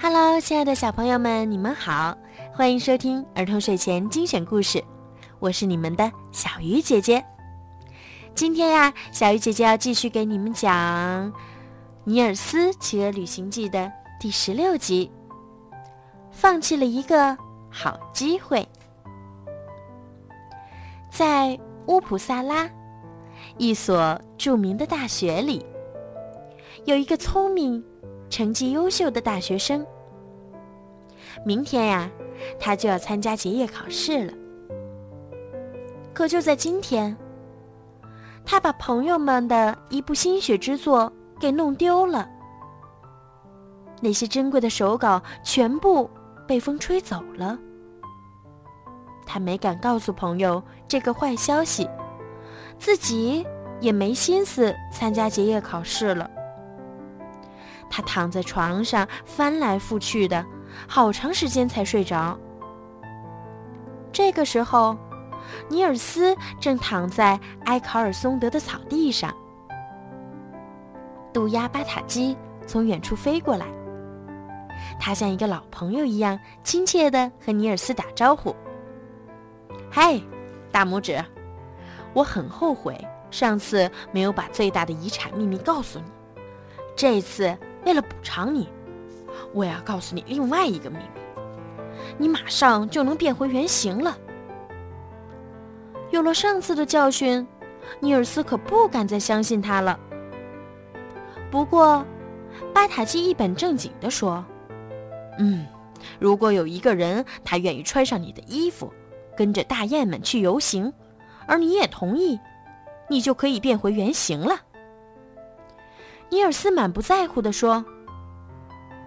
Hello，亲爱的小朋友们，你们好，欢迎收听儿童睡前精选故事，我是你们的小鱼姐姐。今天呀，小鱼姐姐要继续给你们讲《尼尔斯骑鹅旅行记》的第十六集。放弃了一个好机会，在乌普萨拉一所著名的大学里，有一个聪明。成绩优秀的大学生，明天呀，他就要参加结业考试了。可就在今天，他把朋友们的一部心血之作给弄丢了。那些珍贵的手稿全部被风吹走了。他没敢告诉朋友这个坏消息，自己也没心思参加结业考试了。他躺在床上翻来覆去的，好长时间才睡着。这个时候，尼尔斯正躺在埃考尔松德的草地上。渡鸦巴塔基从远处飞过来，他像一个老朋友一样亲切地和尼尔斯打招呼：“嗨，大拇指，我很后悔上次没有把最大的遗产秘密告诉你，这次。”为了补偿你，我要告诉你另外一个秘密：你马上就能变回原形了。有了上次的教训，尼尔斯可不敢再相信他了。不过，巴塔基一本正经地说：“嗯，如果有一个人他愿意穿上你的衣服，跟着大雁们去游行，而你也同意，你就可以变回原形了。”尼尔斯满不在乎地说：“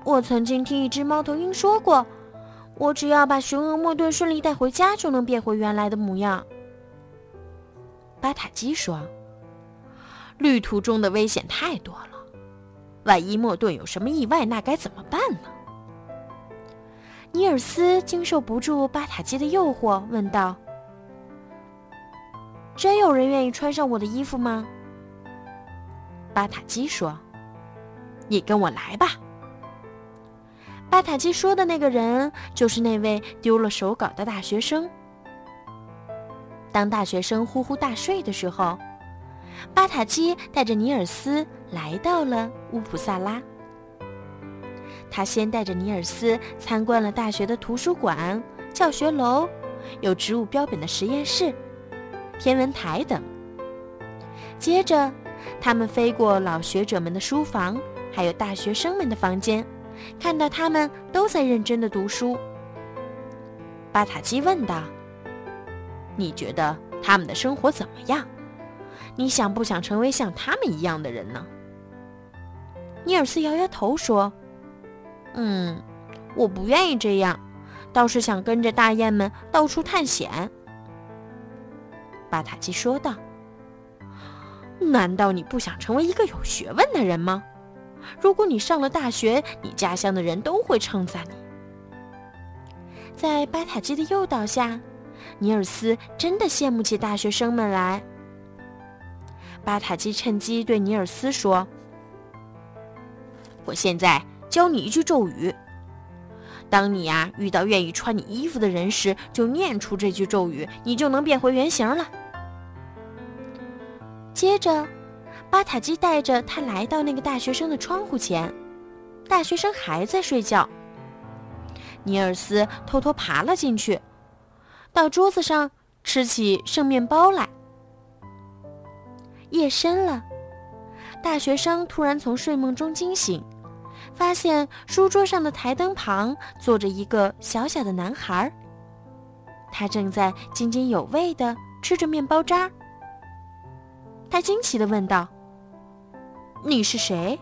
我曾经听一只猫头鹰说过，我只要把熊鹅莫顿顺利带回家，就能变回原来的模样。”巴塔基说：“旅途中的危险太多了，万一莫顿有什么意外，那该怎么办呢？”尼尔斯经受不住巴塔基的诱惑，问道：“真有人愿意穿上我的衣服吗？”巴塔基说：“你跟我来吧。”巴塔基说的那个人就是那位丢了手稿的大学生。当大学生呼呼大睡的时候，巴塔基带着尼尔斯来到了乌普萨拉。他先带着尼尔斯参观了大学的图书馆、教学楼、有植物标本的实验室、天文台等，接着。他们飞过老学者们的书房，还有大学生们的房间，看到他们都在认真的读书。巴塔基问道：“你觉得他们的生活怎么样？你想不想成为像他们一样的人呢？”尼尔斯摇摇头说：“嗯，我不愿意这样，倒是想跟着大雁们到处探险。”巴塔基说道。难道你不想成为一个有学问的人吗？如果你上了大学，你家乡的人都会称赞你。在巴塔基的诱导下，尼尔斯真的羡慕起大学生们来。巴塔基趁机对尼尔斯说：“我现在教你一句咒语，当你呀遇到愿意穿你衣服的人时，就念出这句咒语，你就能变回原形了。”接着，巴塔基带着他来到那个大学生的窗户前，大学生还在睡觉。尼尔斯偷偷爬了进去，到桌子上吃起剩面包来。夜深了，大学生突然从睡梦中惊醒，发现书桌上的台灯旁坐着一个小小的男孩，他正在津津有味地吃着面包渣。他惊奇地问道：“你是谁？”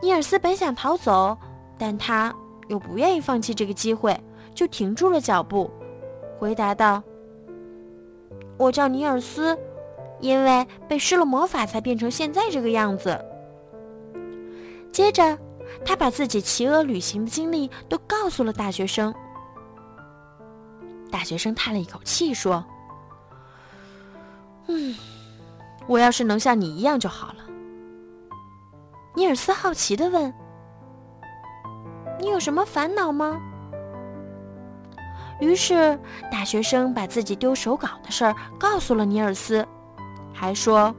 尼尔斯本想逃走，但他又不愿意放弃这个机会，就停住了脚步，回答道：“我叫尼尔斯，因为被施了魔法才变成现在这个样子。”接着，他把自己骑鹅旅行的经历都告诉了大学生。大学生叹了一口气说：“嗯。”我要是能像你一样就好了。尼尔斯好奇的问：“你有什么烦恼吗？”于是，大学生把自己丢手稿的事儿告诉了尼尔斯，还说：“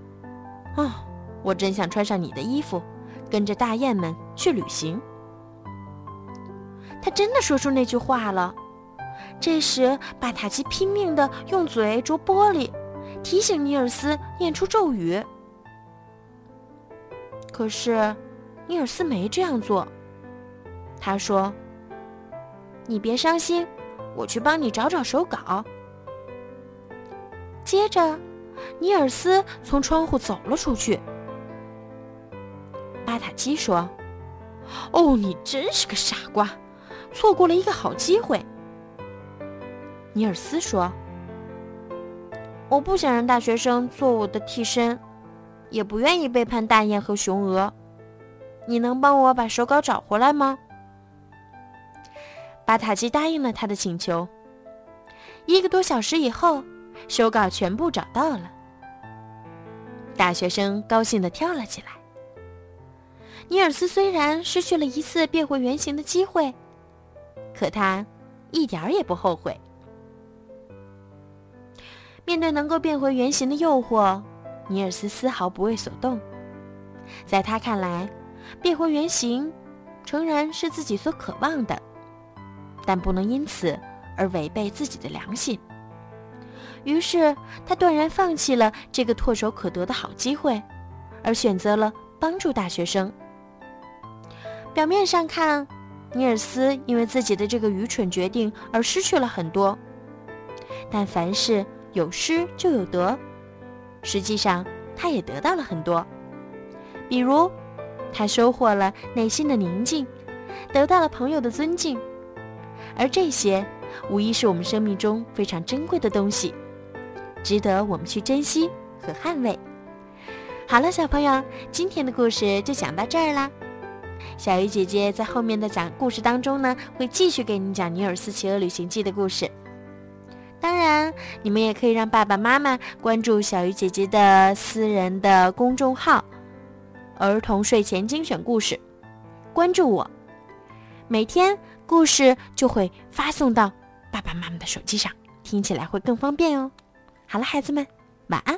啊，我真想穿上你的衣服，跟着大雁们去旅行。”他真的说出那句话了。这时，巴塔基拼命地用嘴啄玻璃，提醒尼尔斯念出咒语。可是，尼尔斯没这样做。他说：“你别伤心，我去帮你找找手稿。”接着，尼尔斯从窗户走了出去。巴塔基说：“哦，你真是个傻瓜，错过了一个好机会。”尼尔斯说：“我不想让大学生做我的替身，也不愿意背叛大雁和雄鹅。你能帮我把手稿找回来吗？”巴塔基答应了他的请求。一个多小时以后，手稿全部找到了。大学生高兴地跳了起来。尼尔斯虽然失去了一次变回原形的机会，可他一点儿也不后悔。面对能够变回原形的诱惑，尼尔斯丝毫不为所动。在他看来，变回原形诚然是自己所渴望的，但不能因此而违背自己的良心。于是，他断然放弃了这个唾手可得的好机会，而选择了帮助大学生。表面上看，尼尔斯因为自己的这个愚蠢决定而失去了很多，但凡事。有失就有得，实际上他也得到了很多。比如，他收获了内心的宁静，得到了朋友的尊敬，而这些无疑是我们生命中非常珍贵的东西，值得我们去珍惜和捍卫。好了，小朋友，今天的故事就讲到这儿啦。小鱼姐姐在后面的讲故事当中呢，会继续给你讲《尼尔斯骑鹅旅行记》的故事。当然，你们也可以让爸爸妈妈关注小鱼姐姐的私人的公众号“儿童睡前精选故事”，关注我，每天故事就会发送到爸爸妈妈的手机上，听起来会更方便哦。好了，孩子们，晚安。